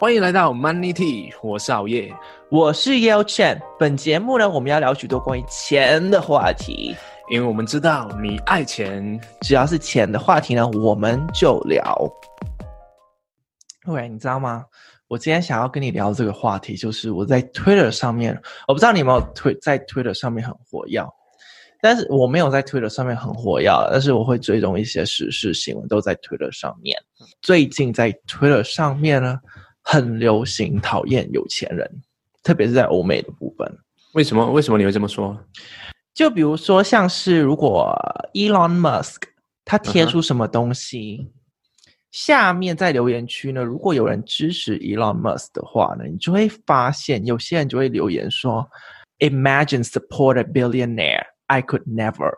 欢迎来到 Money Tea，我是熬夜，我是 Yale Chen。本节目呢，我们要聊许多关于钱的话题，因为我们知道你爱钱，只要是钱的话题呢，我们就聊。喂，你知道吗？我今天想要跟你聊这个话题，就是我在 Twitter 上面，我不知道你有没有推在 Twitter 上面很活跃，但是我没有在 Twitter 上面很活跃，但是我会追踪一些时事新闻，都在 Twitter 上面。最近在 Twitter 上面呢。很流行讨厌有钱人，特别是在欧美的部分。为什么？为什么你会这么说？就比如说，像是如果 Elon Musk 他贴出什么东西，嗯、下面在留言区呢，如果有人支持 Elon Musk 的话呢，你就会发现有些人就会留言说：“Imagine support a billionaire, I could never。”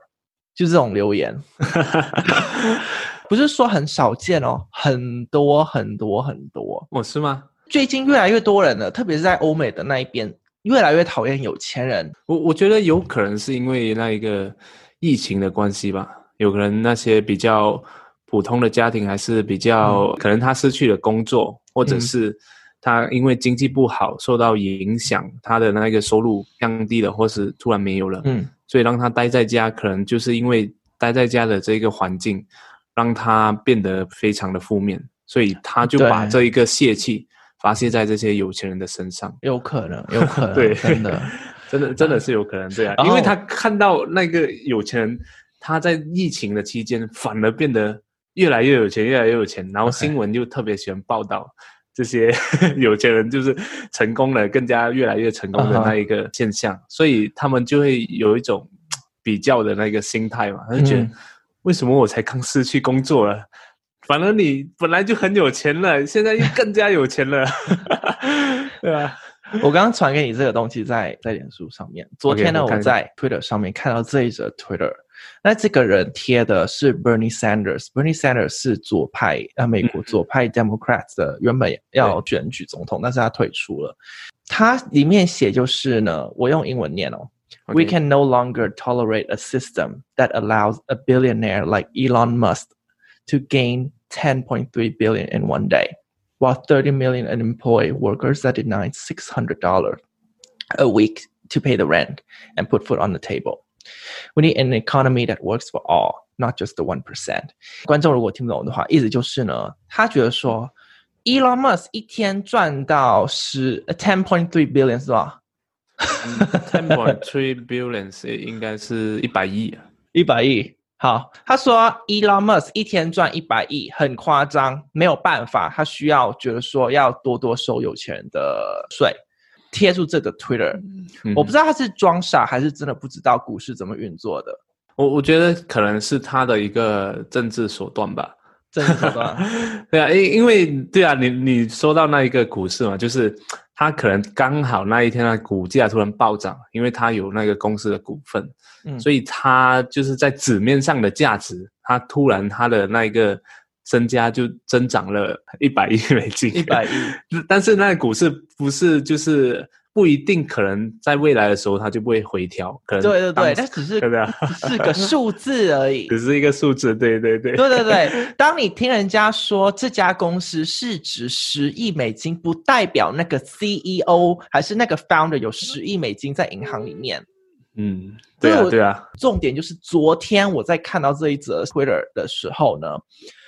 就这种留言。不是说很少见哦，很多很多很多。哦，是吗？最近越来越多人了，特别是在欧美的那一边，越来越讨厌有钱人。我我觉得有可能是因为那一个疫情的关系吧。有可能那些比较普通的家庭，还是比较、嗯、可能他失去了工作，或者是他因为经济不好受到影响，他的那个收入降低了，或是突然没有了。嗯，所以让他待在家，可能就是因为待在家的这个环境。让他变得非常的负面，所以他就把这一个泄气发泄在这些有钱人的身上。有可能，有可能，对，真的，真的，真的是有可能这样，因为他看到那个有钱人，他在疫情的期间反而变得越来越有钱，越来越有钱，然后新闻就特别喜欢报道这些 有钱人就是成功了，更加越来越成功的那一个现象，所以他们就会有一种比较的那个心态嘛，他就觉得。为什么我才刚失去工作了？反正你本来就很有钱了，现在又更加有钱了，对吧？我刚刚传给你这个东西在在脸书上面。昨天呢，okay, 我，我在 Twitter 上面看到这一则 Twitter，那这个人贴的是 Bernie Sanders。Bernie Sanders 是左派，呃，美国左派 Democrats 的，原本要选举总统，但是他退出了。他里面写就是呢，我用英文念哦。Okay. We can no longer tolerate a system that allows a billionaire like Elon Musk to gain 10.3 billion in one day, while 30 million unemployed workers are denied $600 a week to pay the rent and put food on the table. We need an economy that works for all, not just the one percent. 观众如果听不懂的话，意思就是呢，他觉得说，Elon Musk 一天赚到十 ten point three billion 是吧 ？Ten point three billions 应该是一百亿啊，一百亿。好，他说 Elon Musk 一天赚一百亿，很夸张，没有办法，他需要觉得说要多多收有钱人的税，贴出这个 Twitter。嗯、我不知道他是装傻还是真的不知道股市怎么运作的。我我觉得可能是他的一个政治手段吧。政治手段，对啊，因因为对啊，你你说到那一个股市嘛，就是。他可能刚好那一天的股价突然暴涨，因为他有那个公司的股份，嗯，所以他就是在纸面上的价值，他突然他的那个身家就增长了一百亿美金，一百亿，但是那个股市不是就是。不一定可能在未来的时候它就不会回调，可能对对对，它只是 只是个数字而已，只是一个数字，对对对，对对对。当你听人家说这家公司市值十亿美金，不代表那个 CEO 还是那个 founder 有十亿美金在银行里面。嗯，对啊对啊。重点就是昨天我在看到这一则 Twitter 的时候呢。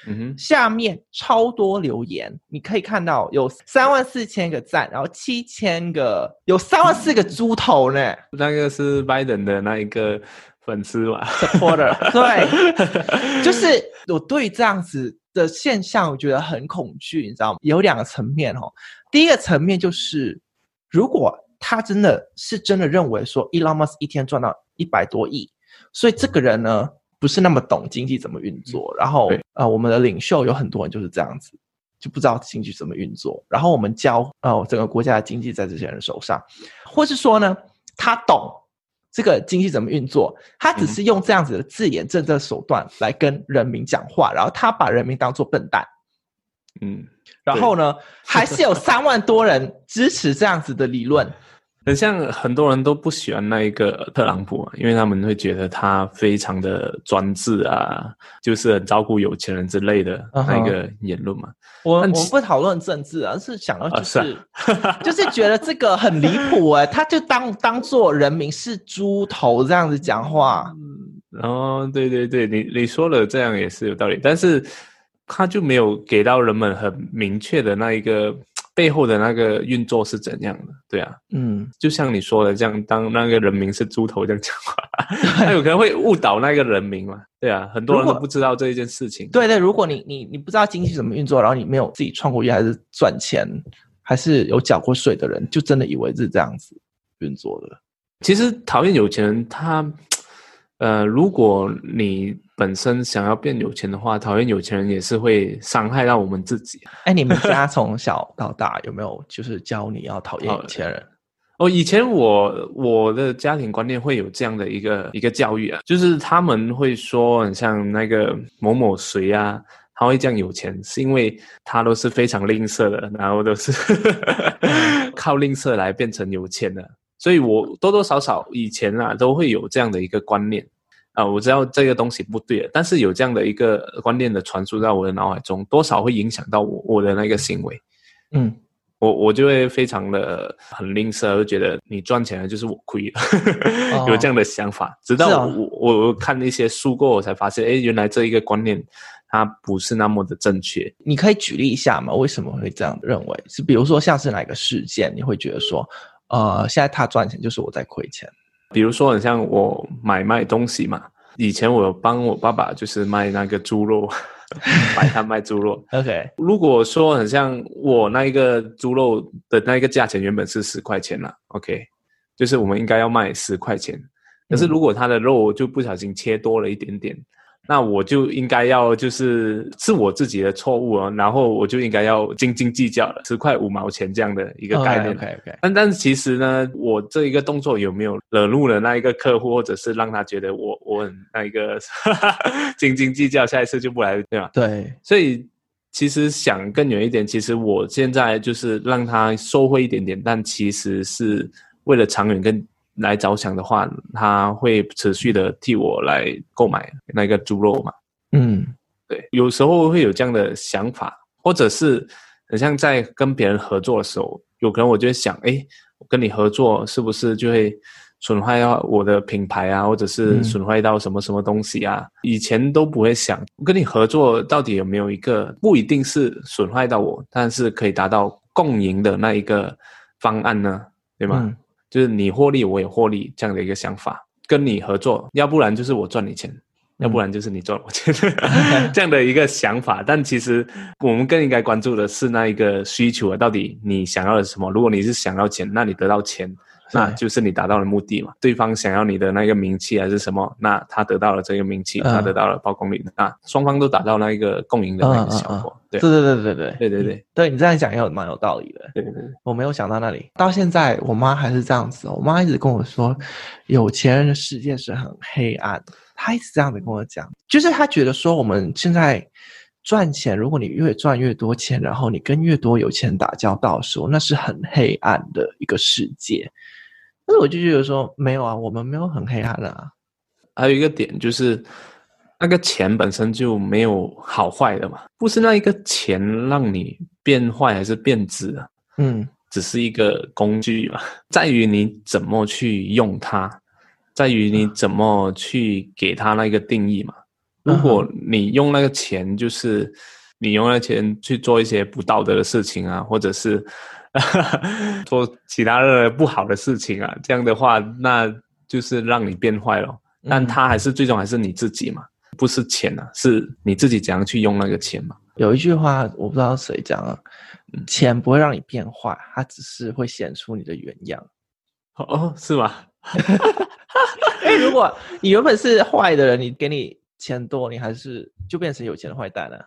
嗯哼，下面超多留言，你可以看到有三万四千个赞，然后七千个，有三万四个猪头呢。那个是拜登的那一个粉丝嘛，supporter。对，就是我对这样子的现象，我觉得很恐惧，你知道吗？有两个层面哦。第一个层面就是，如果他真的是真的认为说，Elon Musk 一天赚到一百多亿，所以这个人呢？不是那么懂经济怎么运作，然后呃，我们的领袖有很多人就是这样子，就不知道经济怎么运作。然后我们教呃整个国家的经济在这些人手上，或是说呢，他懂这个经济怎么运作，他只是用这样子的字眼、政策手段来跟人民讲话，然后他把人民当做笨蛋。嗯，然后呢，还是有三万多人支持这样子的理论。很像很多人都不喜欢那一个特朗普啊，因为他们会觉得他非常的专制啊，就是很照顾有钱人之类的那个言论嘛。我我们不讨论政治啊，是想到就是、就是觉得这个很离谱哎，他就当当做人民是猪头这样子讲话。嗯，哦，对对对，你你说了这样也是有道理，但是他就没有给到人们很明确的那一个。背后的那个运作是怎样的？对啊，嗯，就像你说的这样，当那个人民是猪头这样讲话，他有可能会误导那个人民嘛？对啊，很多人都不知道这一件事情。对对，如果你你你不知道经济怎么运作，然后你没有自己创过业，还是赚钱，还是有缴过税的人，就真的以为是这样子运作的。其实讨厌有钱人，他。呃，如果你本身想要变有钱的话，讨厌有钱人也是会伤害到我们自己。哎，你们家 从小到大有没有就是教你要讨厌有钱人？哦，以前我我的家庭观念会有这样的一个一个教育啊，就是他们会说，很像那个某某谁啊，他会这样有钱，是因为他都是非常吝啬的，然后都是 靠吝啬来变成有钱的。所以，我多多少少以前啊，都会有这样的一个观念啊。我知道这个东西不对，但是有这样的一个观念的传输在我的脑海中，多少会影响到我我的那个行为。嗯，我我就会非常的很吝啬，就觉得你赚钱了就是我亏了，有这样的想法。直到我我我看那些书过，我才发现，哎，原来这一个观念它不是那么的正确。你可以举例一下吗？为什么会这样认为？是比如说像是哪个事件，你会觉得说？呃，现在他赚钱就是我在亏钱。比如说，很像我买卖东西嘛，以前我有帮我爸爸就是卖那个猪肉，摆摊卖猪肉。OK，如果说很像我那一个猪肉的那个价钱原本是十块钱啦，OK，就是我们应该要卖十块钱。可是如果他的肉就不小心切多了一点点。那我就应该要就是是我自己的错误啊，然后我就应该要斤斤计较了，十块五毛钱这样的一个概念。OK OK, okay. 但但是其实呢，我这一个动作有没有惹怒了那一个客户，或者是让他觉得我我很那一个 斤斤计较，下一次就不来，对吧？对。所以其实想更远一点，其实我现在就是让他收回一点点，但其实是为了长远跟。来着想的话，他会持续的替我来购买那个猪肉嘛？嗯，对，有时候会有这样的想法，或者是很像在跟别人合作的时候，有可能我就会想，哎，我跟你合作是不是就会损坏到我的品牌啊，或者是损坏到什么什么东西啊？嗯、以前都不会想，我跟你合作到底有没有一个不一定是损坏到我，但是可以达到共赢的那一个方案呢？对吗？嗯就是你获利，我也获利这样的一个想法，跟你合作，要不然就是我赚你钱，要不然就是你赚我钱，这样的一个想法。但其实我们更应该关注的是那一个需求啊，到底你想要的是什么？如果你是想要钱，那你得到钱。那就是你达到了目的嘛？对方想要你的那个名气还是什么？那他得到了这个名气，他得到了曝光率，那双方都达到那一个共赢的那个效果。对对对对对对对对对，对你这样讲也有蛮有道理的。对对对，我没有想到那里。到现在，我妈还是这样子。我妈一直跟我说，有钱人的世界是很黑暗。她一直这样子跟我讲，就是他觉得说，我们现在赚钱，如果你越赚越多钱，然后你跟越多有钱人打交道的时候，那是很黑暗的一个世界。但是我就觉得说，没有啊，我们没有很黑暗的啊。还有一个点就是，那个钱本身就没有好坏的嘛，不是那一个钱让你变坏还是变质啊。嗯，只是一个工具嘛，在于你怎么去用它，在于你怎么去给他那个定义嘛。如果你用那个钱，就是你用那个钱去做一些不道德的事情啊，或者是。做其他的不好的事情啊，这样的话，那就是让你变坏了。但他还是最终还是你自己嘛，不是钱啊，是你自己怎样去用那个钱嘛。有一句话我不知道谁讲啊，钱不会让你变坏，它只是会显出你的原样。哦，是吗？哎，如果你原本是坏的人，你给你钱多，你还是就变成有钱的坏蛋了。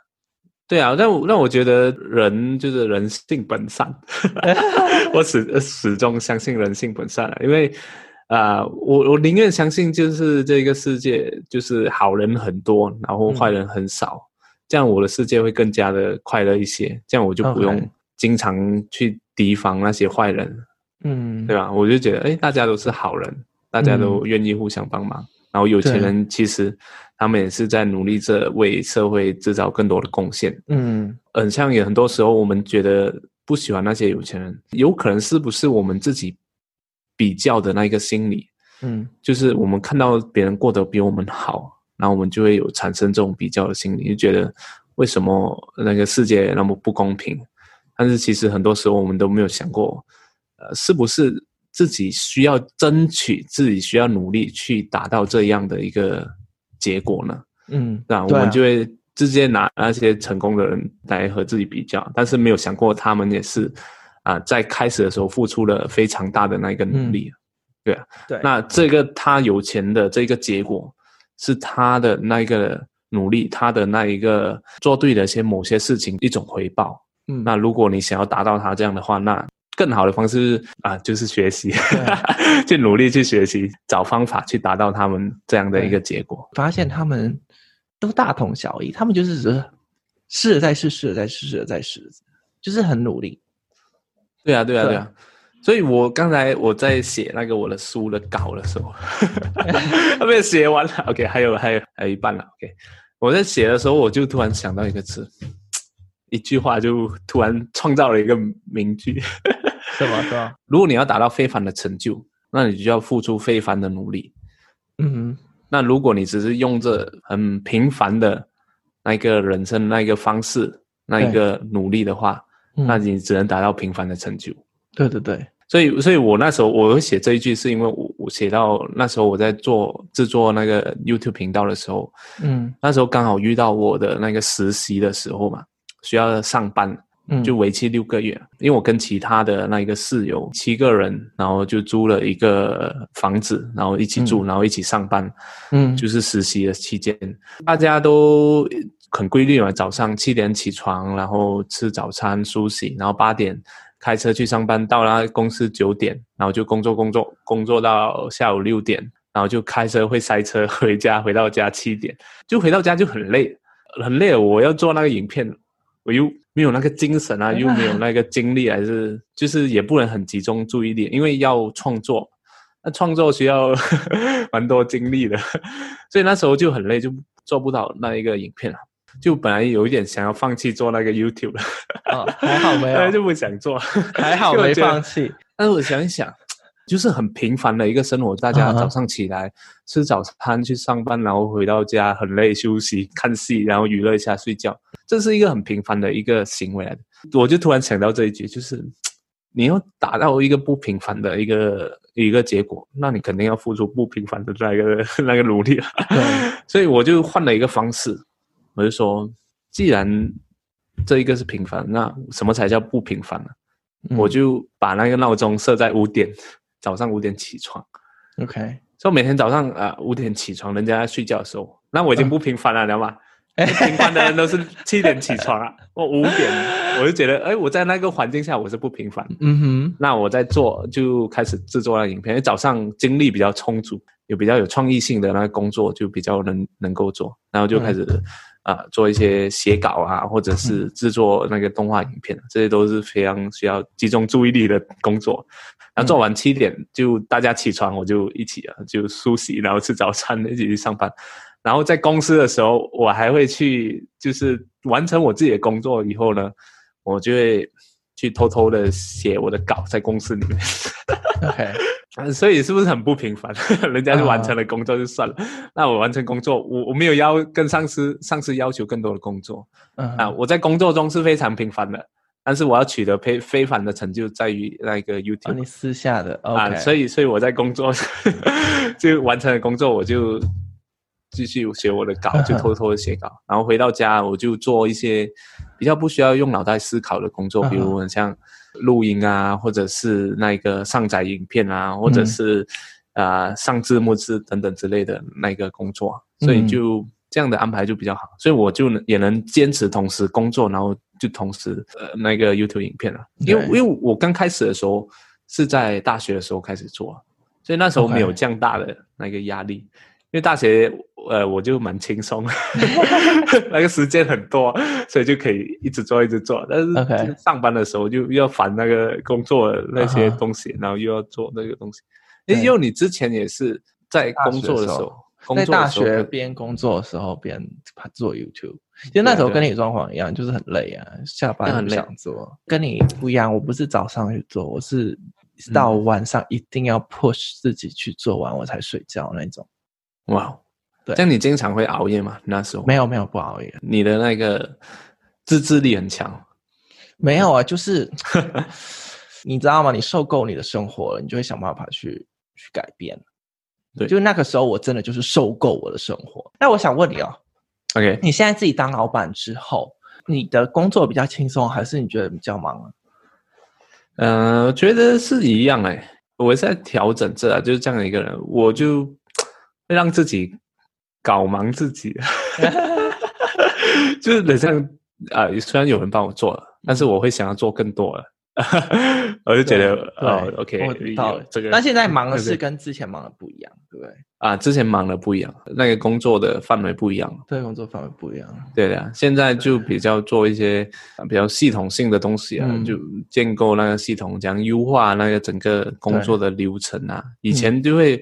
对啊，让让我觉得人就是人性本善，我始始终相信人性本善，因为啊、呃，我我宁愿相信就是这个世界就是好人很多，然后坏人很少，嗯、这样我的世界会更加的快乐一些，这样我就不用经常去提防那些坏人。嗯，对吧？我就觉得，哎，大家都是好人，大家都愿意互相帮忙。嗯、然后有钱人其实他们也是在努力着为社会制造更多的贡献。嗯，很像也很多时候我们觉得不喜欢那些有钱人，有可能是不是我们自己比较的那一个心理？嗯，就是我们看到别人过得比我们好，然后我们就会有产生这种比较的心理，就觉得为什么那个世界那么不公平？但是其实很多时候我们都没有想过。呃，是不是自己需要争取，自己需要努力去达到这样的一个结果呢？嗯，那我们就会直接拿那些成功的人来和自己比较，但是没有想过他们也是啊、呃，在开始的时候付出了非常大的那一个努力。嗯、对啊，对，那这个他有钱的这个结果是他的那一个努力，他的那一个做对的一些某些事情一种回报。嗯，那如果你想要达到他这样的话，那更好的方式啊，就是学习，去努力去学习，找方法去达到他们这样的一个结果。发现他们都大同小异，他们就是试了再试，试了再试，试了再试，就是很努力。对啊，对啊，对啊。所以我刚才我在写那个我的书的稿的时候，还没有写完了。OK，还有还有还有一半了。OK，我在写的时候，我就突然想到一个词，一句话就突然创造了一个名句。是吗？是吧？如果你要达到非凡的成就，那你就要付出非凡的努力。嗯哼。那如果你只是用着很平凡的那个人生那个方式，那一个努力的话，嗯、那你只能达到平凡的成就。对对对。所以，所以我那时候我会写这一句，是因为我我写到那时候我在做制作那个 YouTube 频道的时候，嗯，那时候刚好遇到我的那个实习的时候嘛，需要上班。就为期六个月，嗯，因为我跟其他的那一个室友七个人，然后就租了一个房子，然后一起住，嗯，然后一起上班，嗯，就是实习的期间，大家都很规律嘛，早上七点起床，然后吃早餐、梳洗，然后八点开车去上班，到了公司九点，然后就工作工作工作到下午六点，然后就开车会塞车 回家，回到家七点，就回到家就很累，很累，我要做那个影片，我又。没有那个精神啊，又没有那个精力，还是就是也不能很集中注意力，因为要创作，那创作需要 蛮多精力的，所以那时候就很累，就做不到那一个影片了。就本来有一点想要放弃做那个 YouTube 了，哦，还好没有，就不想做，还好没放弃。但是我想一想。就是很平凡的一个生活，大家早上起来、uh -huh. 吃早餐去上班，然后回到家很累休息看戏，然后娱乐一下睡觉，这是一个很平凡的一个行为来的。我就突然想到这一句，就是 你要达到一个不平凡的一个一个结果，那你肯定要付出不平凡的那个 那个努力了。Uh. 所以我就换了一个方式，我就说，既然这一个是平凡，那什么才叫不平凡呢？嗯、我就把那个闹钟设在五点。早上五点起床，OK，所以每天早上啊五点起床，人家在睡觉的时候，那我已经不平凡了，uh. 你知道吗？平凡的人都是七点起床啊，我五点，我就觉得，哎，我在那个环境下我是不平凡。嗯哼，那我在做就开始制作那个影片，因为早上精力比较充足，有比较有创意性的那个工作就比较能能够做，然后就开始。Uh. 啊、呃，做一些写稿啊，或者是制作那个动画影片，嗯，这些都是非常需要集中注意力的工作。那做完七点就大家起床，我就一起啊，就梳洗，然后吃早餐，一起去上班。然后在公司的时候，我还会去，就是完成我自己的工作以后呢，我就会去偷偷的写我的稿在公司里面。OK。所以是不是很不平凡？人家就完成了工作就算了，uh. 那我完成工作，我我没有要跟上司上司要求更多的工作，uh -huh. 啊，我在工作中是非常平凡的，但是我要取得非非凡的成就在于那个 YouTube，、私下的、okay. 啊，所以所以我在工作 就完成了工作，我就继续写我的稿，就偷偷的写稿，uh. 然后回到家我就做一些比较不需要用脑袋思考的工作，uh. 比如很像。录音啊，或者是那个上载影片啊，或者是啊、嗯呃、上字幕字等等之类的那个工作，所以就这样的安排就比较好，嗯、所以我就能也能坚持同时工作，然后就同时呃那个 YouTube 影片了。因为因为我刚开始的时候是在大学的时候开始做，所以那时候没有这样大的那个压力。Okay. 因为大学呃，我就蛮轻松，那个时间很多，所以就可以一直做一直做。但是上班的时候就要烦那个工作的那些东西，uh -huh. 然后又要做那个东西。因为你之前也是在工作的时候，在大学边工作的时候边做 YouTube。其实那时候跟你状况一样，就是很累啊，下班很想做。跟你不一样，我不是早上去做，我是到晚上一定要 push 自己去做完我才睡觉那种。哇，对，这样你经常会熬夜吗？那时候没有没有不熬夜，你的那个自制力很强。没有啊，就是 你知道吗？你受够你的生活了，你就会想办法去去改变。对，就那个时候我真的就是受够我的生活。那我想问你哦。OK，你现在自己当老板之后，你的工作比较轻松，还是你觉得比较忙啊？嗯、呃，我觉得是一样哎、欸。我在调整这啊，就是这样的一个人，我就让自己搞忙自己，就是等像啊、呃，虽然有人帮我做了，但是我会想要做更多了。我就觉得哦，OK，我知道了。这个，那现在忙的是跟之前忙的不一样，对不对？啊，之前忙的不一样，那个工作的范围不一样。对，工作范围不一样。对的，现在就比较做一些比较系统性的东西啊，就建构那个系统，这样优化那个整个工作的流程啊。以前就会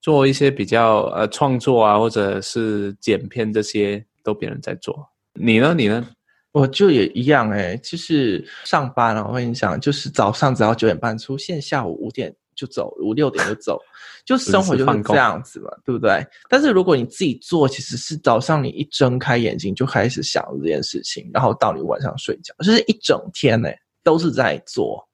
做一些比较呃创作啊，或者是剪片这些，都别人在做。你呢？你呢？我就也一样哎，就是上班啊。我跟你讲，就是早上只要九点半出现，下午五点就走，五六点就走，就生活 就是这样子嘛，对不对？但是如果你自己做，其实是早上你一睁开眼睛就开始想这件事情，然后到你晚上睡觉，就是一整天哎都是在做。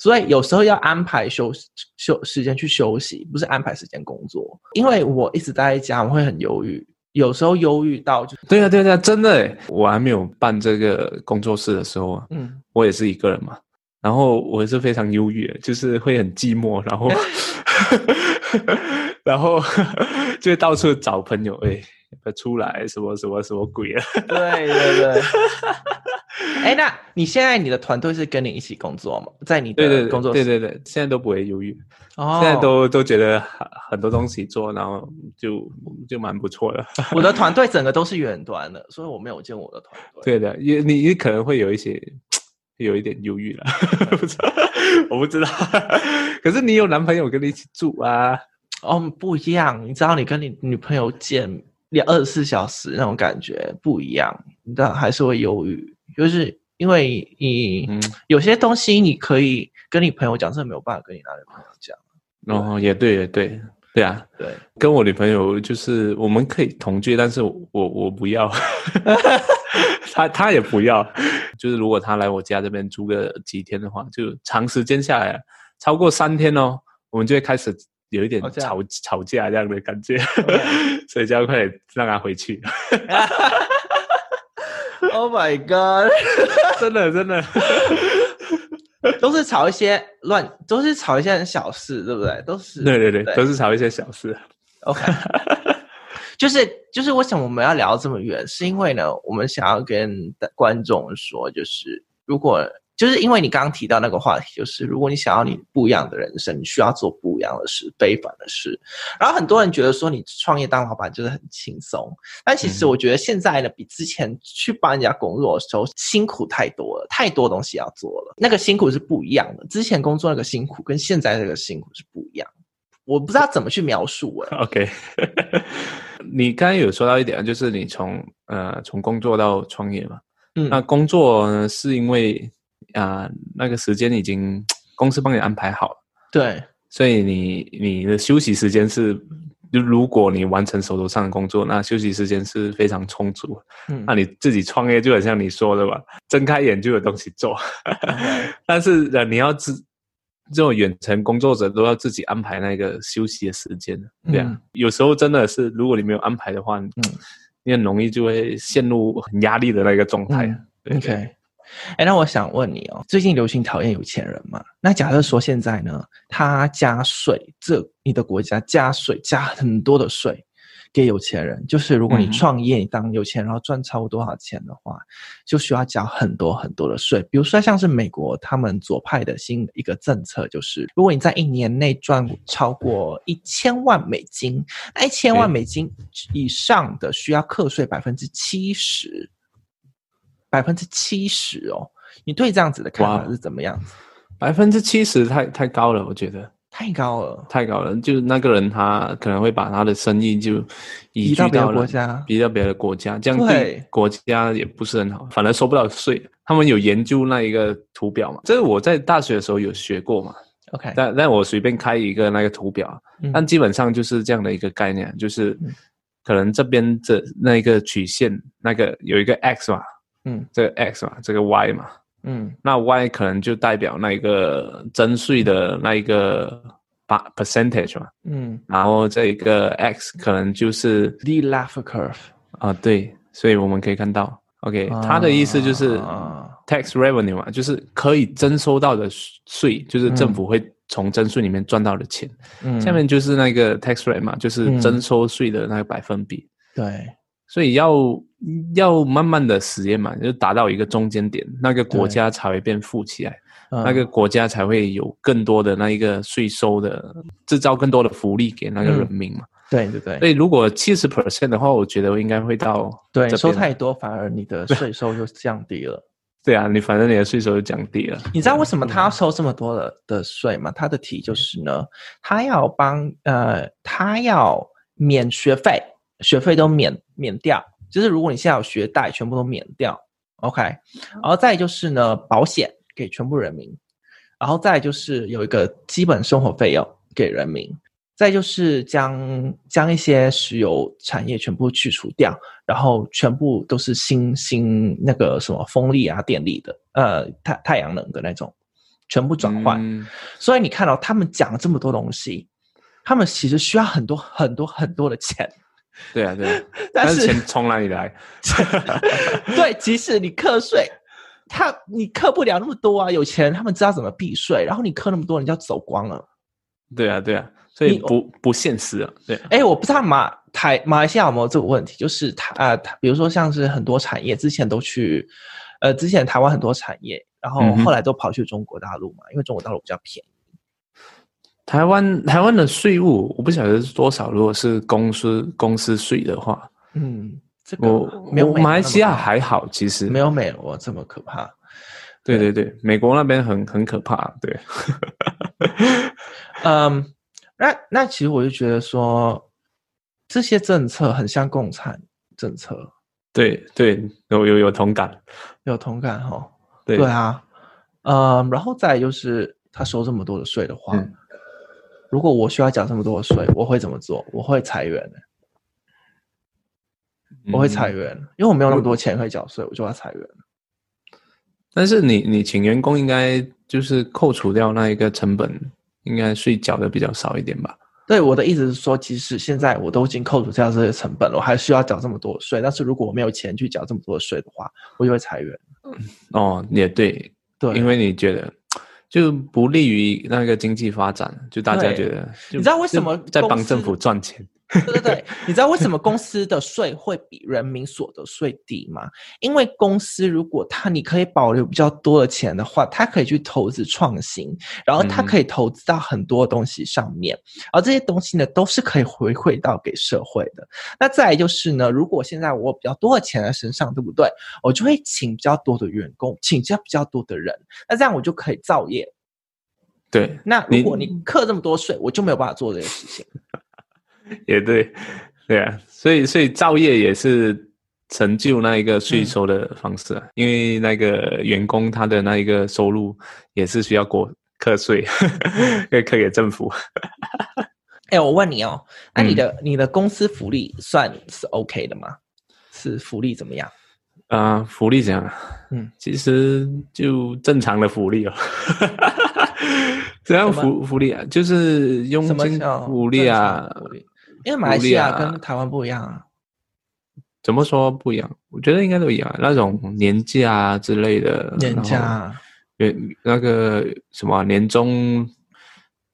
所以有时候要安排休休时间去休息，不是安排时间工作。因为我一直待在家，我会很犹豫。有时候忧郁到就对啊对啊对啊，真的诶，我还没有办这个工作室的时候啊，嗯，我也是一个人嘛，然后我也是非常忧郁，就是会很寂寞，然后 然后 就会到处找朋友，哎，出来什么什么什么鬼啊？对对对。哎，那你现在你的团队是跟你一起工作吗？在你的工作室？对对对，现在都不会犹豫，哦，现在都都觉得很很多东西做，然后就就蛮不错的。我的团队整个都是远端的，所以我没有见我的团队。对的，也你你可能会有一些有一点忧郁了，我不知道。可是你有男朋友跟你一起住啊？哦，不一样，你知道，你跟你女朋友见两二十四小时那种感觉不一样，你知道还是会忧郁。就是因为你有些东西你可以跟你朋友讲，这没有办法跟你男朋友讲。哦，也对，也对，对啊，对，跟我女朋友就是我们可以同居，但是我我不要，他他也不要。就是如果他来我家这边住个几天的话，就长时间下来，超过三天哦，我们就会开始有一点吵、哦、吵架这样的感觉. 所以就要快点让他回去。Oh my god！真 的真的，都是吵一些乱，都是吵一些很小事，对不对？都是对对对，对，都是吵一些小事。OK，就是 就是，为什么我们要聊这么远？是因为呢，我们想要跟观众说，就是如果。就是因为你刚刚提到那个话题，就是如果你想要你不一样的人生，你需要做不一样的事，非凡的事。然后很多人觉得说你创业当老板就是很轻松，但其实我觉得现在呢，比之前去帮人家工作的时候辛苦太多了，太多东西要做了。那个辛苦是不一样的，之前工作那个辛苦跟现在这个辛苦是不一样。我不知道怎么去描述哎。OK，你刚刚有说到一点，就是你从呃从工作到创业嘛，嗯，那工作呢是因为。啊、呃，那个时间已经公司帮你安排好了，对，所以你你的休息时间是，就如果你完成手头上的工作，那休息时间是非常充足。嗯，那你自己创业就很像你说的吧，睁开眼就有东西做。嗯、但是呃，你要自这种远程工作者都要自己安排那个休息的时间，对啊、嗯，有时候真的是，如果你没有安排的话，嗯，你很容易就会陷入很压力的那个状态。嗯、对 OK。哎，那我想问你哦，最近流行讨厌有钱人嘛？那假设说现在呢，他加税，这你的国家加税加很多的税，给有钱人，就是如果你创业，你当有钱人，然后赚超过多少钱的话，就需要缴很多很多的税。比如说像是美国他们左派的新一个政策，就是如果你在一年内赚超过一千万美金，那一千万美金以上的需要课税百分之七十，百分之七十哦。你对这样子的看法是怎么样子？百分之七十太太高了，我觉得。太高了，太高了！就是那个人，他可能会把他的生意就移居到别的国家，移到别的国家，这样对国家也不是很好，反而收不到税。他们有研究那一个图表嘛？这个我在大学的时候有学过嘛？OK，但但我随便开一个那个图表，嗯、但基本上就是这样的一个概念，就是可能这边这那一个曲线，那个有一个 X 嘛，嗯，这个 X 嘛，这个 Y 嘛。嗯，那 Y 可能就代表那一个征税的那一个八 percentage 嘛，嗯，然后这一个 X 可能就是 the Laffer curve 啊，对，所以我们可以看到，OK，它的意思就是。Tax revenue 嘛，就是可以征收到的税，就是政府会从征税里面赚到的钱，嗯，下面就是那个 tax rate 嘛，就是征收税的那个百分比，对。所以要要慢慢的实验嘛，就达到一个中间点，那个国家才会变富起来，嗯、那个国家才会有更多的那一个税收的制造更多的福利给那个人民嘛。嗯、对对对。所以如果七十 percent 的话，我觉得应该会到对收太多，反而你的税收就降低了。对啊，你反正你的税收就降低了。你知道为什么他要收这么多的的税吗？他的题就是呢，他要帮呃，他要免学费。学费都免免掉，就是如果你现在有学贷，全部都免掉，OK。然后再就是呢，保险给全部人民，然后再就是有一个基本生活费用给人民，再就是将将一些石油产业全部去除掉，然后全部都是新新那个什么风力啊、电力的，呃，太太阳能的那种，全部转换。嗯、所以你看到、哦、他们讲了这么多东西，他们其实需要很多很多很多的钱。对啊，对啊，但是钱从哪里来？对，即使你课税，他你课不了那么多啊。有钱人他们知道怎么避税，然后你课那么多，人就要走光了。对啊，对啊，所以不不现实啊。对，哎，我不知道马台马来西亚有没有这个问题，就是他啊，比如说像是很多产业之前都去，呃，之前台湾很多产业，然后后来都跑去中国大陆嘛，嗯、因为中国大陆比较便宜。台湾台湾的税务我不晓得是多少，如果是公司公司税的话，嗯，这个我没有马来西亚还好，其实没有美国这么可怕。对对对，美国那边很很可怕，对。嗯，那那其实我就觉得说，这些政策很像共产政策。对对，有有有同感，有同感哈。对对啊，嗯，然后再就是他收这么多的税的话。嗯如果我需要缴这么多的税，我会怎么做？我会裁员的，我会裁员，嗯、因为我没有那么多钱可以缴税，我就要裁员。但是你你请员工应该就是扣除掉那一个成本，应该税缴的比较少一点吧？对，我的意思是说，即使现在我都已经扣除掉这些成本了，我还需要缴这么多税。但是如果我没有钱去缴这么多税的话，我就会裁员。哦，也对，对，因为你觉得。就不利于那个经济发展，就大家觉得，你知道为什么在帮政府赚钱？对对对，你知道为什么公司的税会比人民所得税低吗？因为公司如果它你可以保留比较多的钱的话，它可以去投资创新，然后它可以投资到很多东西上面，嗯、而这些东西呢都是可以回馈到给社会的。那再来就是呢，如果现在我比较多的钱在身上，对不对？我就会请比较多的员工，请教比较多的人，那这样我就可以造业。对，那如果你课这么多税，我就没有办法做这些事情。也对，对啊，所以所以造业也是成就那一个税收的方式啊，嗯、因为那个员工他的那一个收入也是需要过课税，可以课给政府。哎、欸，我问你哦，那你的、嗯、你的公司福利算是 OK 的吗？是福利怎么样？啊、呃，福利怎样？嗯，其实就正常的福利哦。怎样福福利啊？就是佣金福利啊。因为马来西亚跟台湾不一样啊，怎么说不一样？我觉得应该都一样，那种年假啊之类的，年假，那个什么年终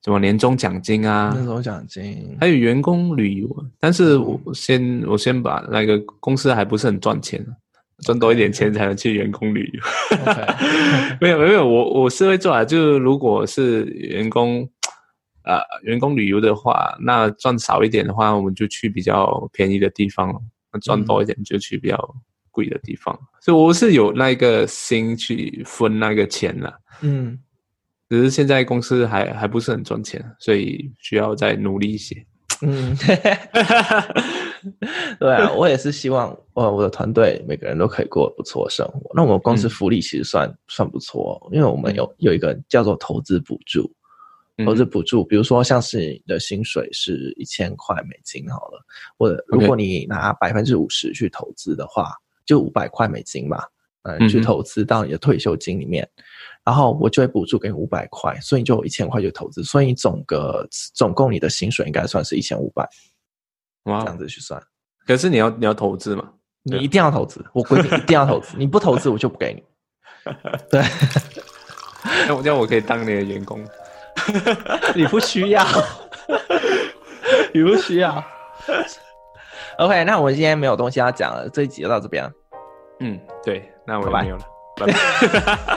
什么年终奖金啊，年终奖金，还有员工旅游。但是我先我先把那个公司还不是很赚钱，赚多一点钱才能去员工旅游。没有没有，我我是会做啊，就如果是员工，呃，员工旅游的话，那赚少一点的话，我们就去比较便宜的地方；那赚多一点就去比较贵的地方。嗯、所以我是有那个心去分那个钱了。嗯。只是现在公司还还不是很赚钱，所以需要再努力一些。嗯，对啊，我也是希望，呃，我的团队每个人都可以过不错的生活。那我们公司福利其实算、嗯、算不错，因为我们有有一个叫做投资补助，投资补助，比如说像是你的薪水是一千块美金好了，或者如果你拿百分之五十去投资的话，就五百块美金嘛，嗯，去投资到你的退休金里面。然后我就会补助给你五百块，所以你就有一千块就投资，所以你总个总共你的薪水应该算是一千五百，哇，这样子去算。可是你要你要投资嘛？你一定要投资，我规定一定要投资，你不投资我就不给你。对，那我这样我可以当你的员工，你不需要，你不需要。OK，那我们今天没有东西要讲了，这一集就到这边了。嗯，对，那我也没有了，拜拜。